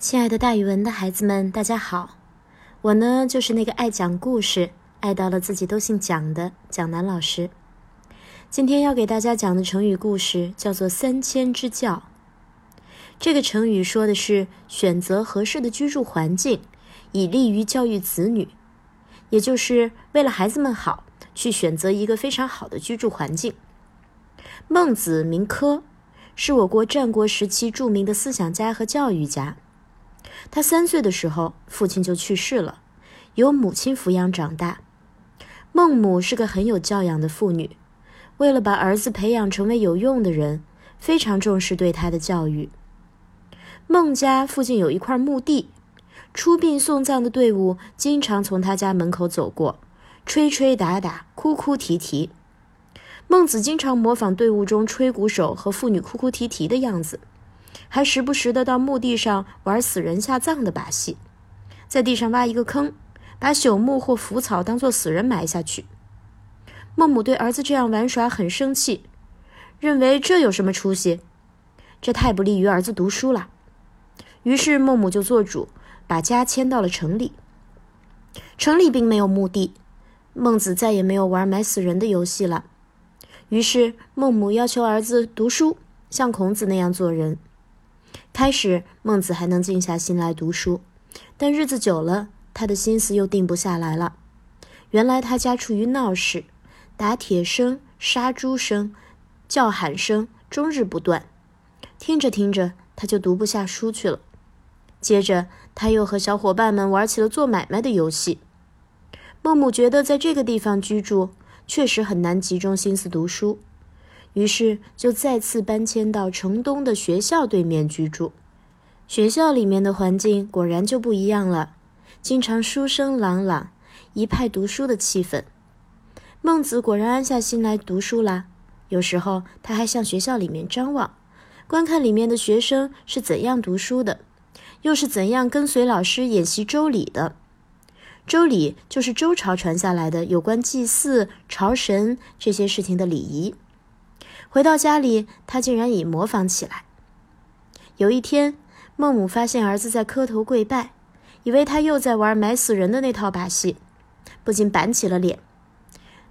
亲爱的大语文的孩子们，大家好！我呢，就是那个爱讲故事、爱到了自己都姓蒋的蒋楠老师。今天要给大家讲的成语故事叫做“三迁之教”。这个成语说的是选择合适的居住环境，以利于教育子女，也就是为了孩子们好，去选择一个非常好的居住环境。孟子名轲，是我国战国时期著名的思想家和教育家。他三岁的时候，父亲就去世了，由母亲抚养长大。孟母是个很有教养的妇女，为了把儿子培养成为有用的人，非常重视对他的教育。孟家附近有一块墓地，出殡送葬的队伍经常从他家门口走过，吹吹打打，哭哭啼啼。孟子经常模仿队伍中吹鼓手和妇女哭哭啼啼的样子。还时不时的到墓地上玩死人下葬的把戏，在地上挖一个坑，把朽木或腐草当做死人埋下去。孟母对儿子这样玩耍很生气，认为这有什么出息？这太不利于儿子读书了。于是孟母就做主，把家迁到了城里。城里并没有墓地，孟子再也没有玩埋死人的游戏了。于是孟母要求儿子读书，像孔子那样做人。开始，孟子还能静下心来读书，但日子久了，他的心思又定不下来了。原来他家处于闹市，打铁声、杀猪声、叫喊声终日不断，听着听着，他就读不下书去了。接着，他又和小伙伴们玩起了做买卖的游戏。孟母觉得在这个地方居住确实很难集中心思读书。于是就再次搬迁到城东的学校对面居住。学校里面的环境果然就不一样了，经常书声朗朗，一派读书的气氛。孟子果然安下心来读书啦。有时候他还向学校里面张望，观看里面的学生是怎样读书的，又是怎样跟随老师演习周礼的。周礼就是周朝传下来的有关祭祀、朝神这些事情的礼仪。回到家里，他竟然也模仿起来。有一天，孟母发现儿子在磕头跪拜，以为他又在玩埋死人的那套把戏，不禁板起了脸。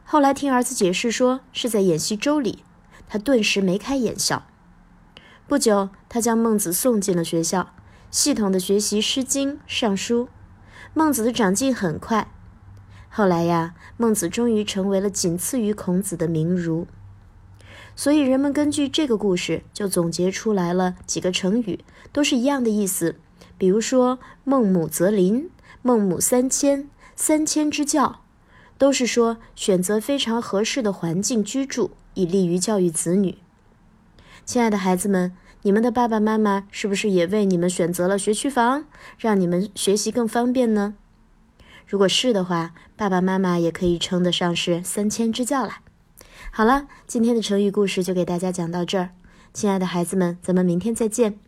后来听儿子解释说是在演习周礼，他顿时眉开眼笑。不久，他将孟子送进了学校，系统的学习《诗经》《尚书》。孟子的长进很快。后来呀，孟子终于成为了仅次于孔子的名儒。所以人们根据这个故事就总结出来了几个成语，都是一样的意思。比如说“孟母择邻”“孟母三迁”“三迁之教”，都是说选择非常合适的环境居住，以利于教育子女。亲爱的孩子们，你们的爸爸妈妈是不是也为你们选择了学区房，让你们学习更方便呢？如果是的话，爸爸妈妈也可以称得上是三迁之教了。好了，今天的成语故事就给大家讲到这儿，亲爱的孩子们，咱们明天再见。